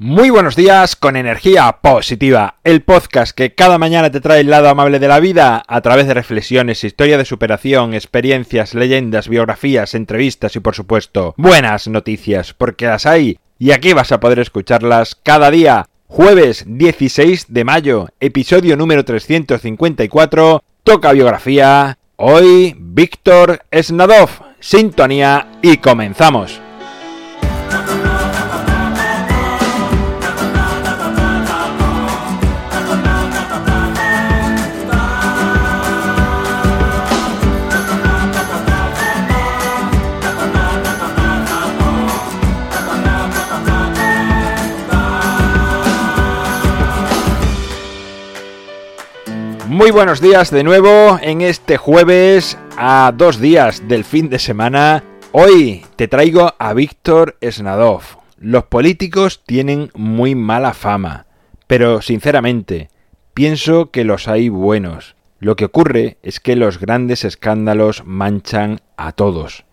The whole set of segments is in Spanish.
Muy buenos días con energía positiva, el podcast que cada mañana te trae el lado amable de la vida a través de reflexiones, historia de superación, experiencias, leyendas, biografías, entrevistas y por supuesto buenas noticias, porque las hay y aquí vas a poder escucharlas cada día. Jueves 16 de mayo, episodio número 354, toca biografía. Hoy Víctor Snadov, sintonía y comenzamos. Muy buenos días de nuevo en este jueves a dos días del fin de semana. Hoy te traigo a Víctor Snadov. Los políticos tienen muy mala fama, pero sinceramente pienso que los hay buenos. Lo que ocurre es que los grandes escándalos manchan a todos.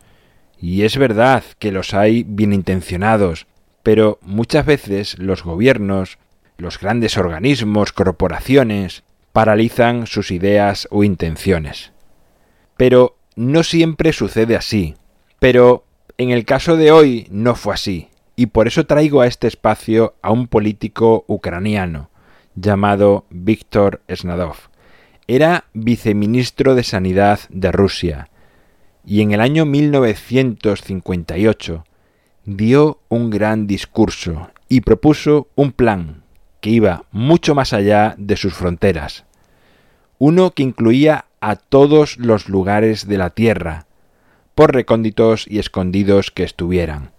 Y es verdad que los hay bien intencionados, pero muchas veces los gobiernos, los grandes organismos, corporaciones, paralizan sus ideas o intenciones. Pero no siempre sucede así. Pero en el caso de hoy no fue así, y por eso traigo a este espacio a un político ucraniano llamado Víctor Snadov. Era viceministro de Sanidad de Rusia, y en el año 1958 dio un gran discurso y propuso un plan que iba mucho más allá de sus fronteras. Uno que incluía a todos los lugares de la tierra, por recónditos y escondidos que estuvieran.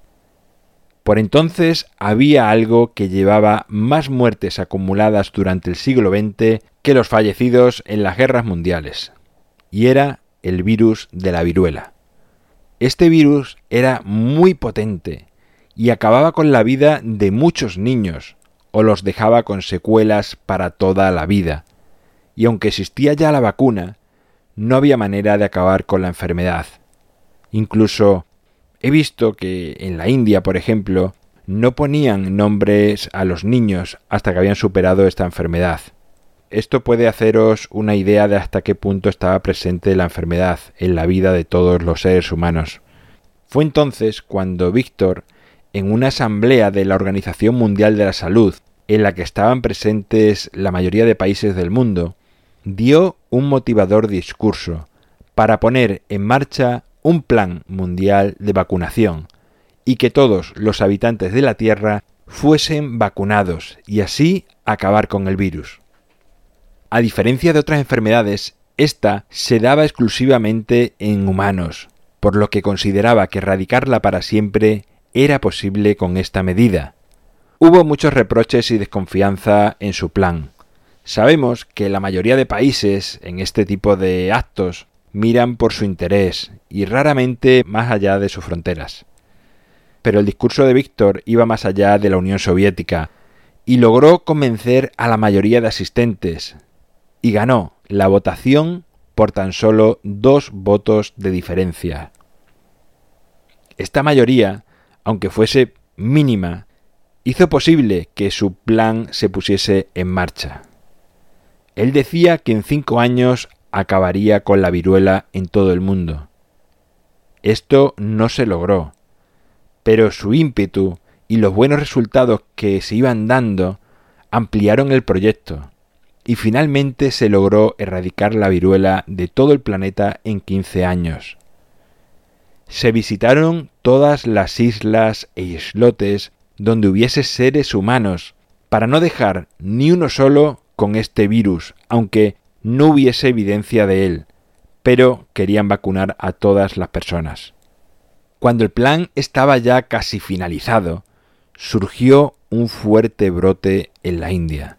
Por entonces había algo que llevaba más muertes acumuladas durante el siglo XX que los fallecidos en las guerras mundiales, y era el virus de la viruela. Este virus era muy potente y acababa con la vida de muchos niños, o los dejaba con secuelas para toda la vida. Y aunque existía ya la vacuna, no había manera de acabar con la enfermedad. Incluso he visto que en la India, por ejemplo, no ponían nombres a los niños hasta que habían superado esta enfermedad. Esto puede haceros una idea de hasta qué punto estaba presente la enfermedad en la vida de todos los seres humanos. Fue entonces cuando Víctor, en una asamblea de la Organización Mundial de la Salud, en la que estaban presentes la mayoría de países del mundo, dio un motivador discurso para poner en marcha un plan mundial de vacunación y que todos los habitantes de la Tierra fuesen vacunados y así acabar con el virus. A diferencia de otras enfermedades, esta se daba exclusivamente en humanos, por lo que consideraba que erradicarla para siempre era posible con esta medida. Hubo muchos reproches y desconfianza en su plan. Sabemos que la mayoría de países en este tipo de actos miran por su interés y raramente más allá de sus fronteras. Pero el discurso de Víctor iba más allá de la Unión Soviética y logró convencer a la mayoría de asistentes y ganó la votación por tan solo dos votos de diferencia. Esta mayoría, aunque fuese mínima, hizo posible que su plan se pusiese en marcha. Él decía que en cinco años acabaría con la viruela en todo el mundo. Esto no se logró, pero su ímpetu y los buenos resultados que se iban dando ampliaron el proyecto, y finalmente se logró erradicar la viruela de todo el planeta en 15 años. Se visitaron todas las islas e islotes donde hubiese seres humanos, para no dejar ni uno solo con este virus, aunque no hubiese evidencia de él, pero querían vacunar a todas las personas. Cuando el plan estaba ya casi finalizado, surgió un fuerte brote en la India,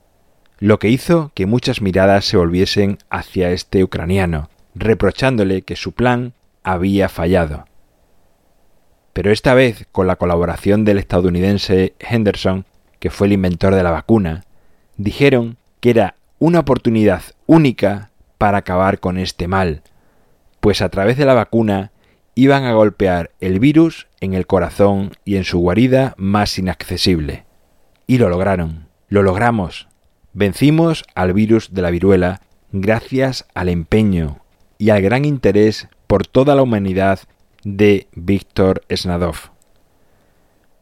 lo que hizo que muchas miradas se volviesen hacia este ucraniano, reprochándole que su plan había fallado pero esta vez con la colaboración del estadounidense Henderson, que fue el inventor de la vacuna, dijeron que era una oportunidad única para acabar con este mal, pues a través de la vacuna iban a golpear el virus en el corazón y en su guarida más inaccesible. Y lo lograron, lo logramos. Vencimos al virus de la viruela gracias al empeño y al gran interés por toda la humanidad de Víctor Snadov.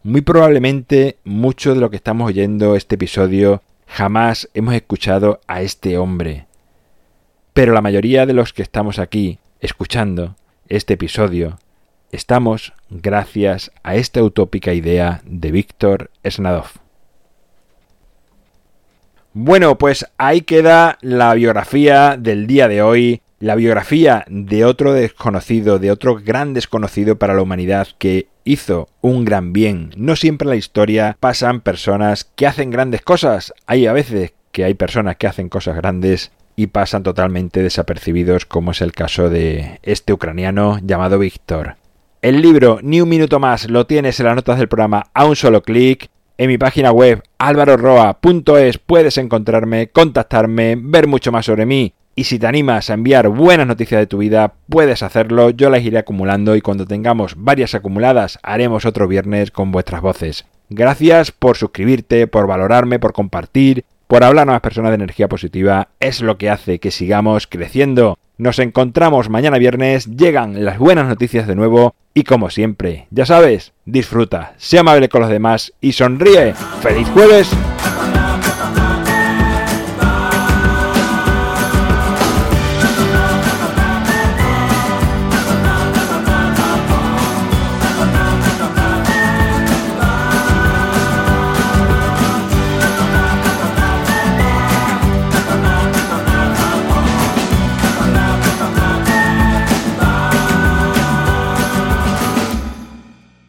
Muy probablemente mucho de lo que estamos oyendo este episodio jamás hemos escuchado a este hombre. Pero la mayoría de los que estamos aquí escuchando este episodio estamos gracias a esta utópica idea de Víctor Snadov. Bueno, pues ahí queda la biografía del día de hoy, la biografía de otro desconocido, de otro gran desconocido para la humanidad que hizo un gran bien. No siempre en la historia pasan personas que hacen grandes cosas. Hay a veces que hay personas que hacen cosas grandes y pasan totalmente desapercibidos, como es el caso de este ucraniano llamado Víctor. El libro Ni un minuto más lo tienes en las notas del programa a un solo clic. En mi página web alvaroroa.es puedes encontrarme, contactarme, ver mucho más sobre mí. Y si te animas a enviar buenas noticias de tu vida, puedes hacerlo, yo las iré acumulando y cuando tengamos varias acumuladas haremos otro viernes con vuestras voces. Gracias por suscribirte, por valorarme, por compartir, por hablar a más personas de energía positiva, es lo que hace que sigamos creciendo. Nos encontramos mañana viernes, llegan las buenas noticias de nuevo y como siempre, ya sabes, disfruta, sea amable con los demás y sonríe. ¡Feliz jueves!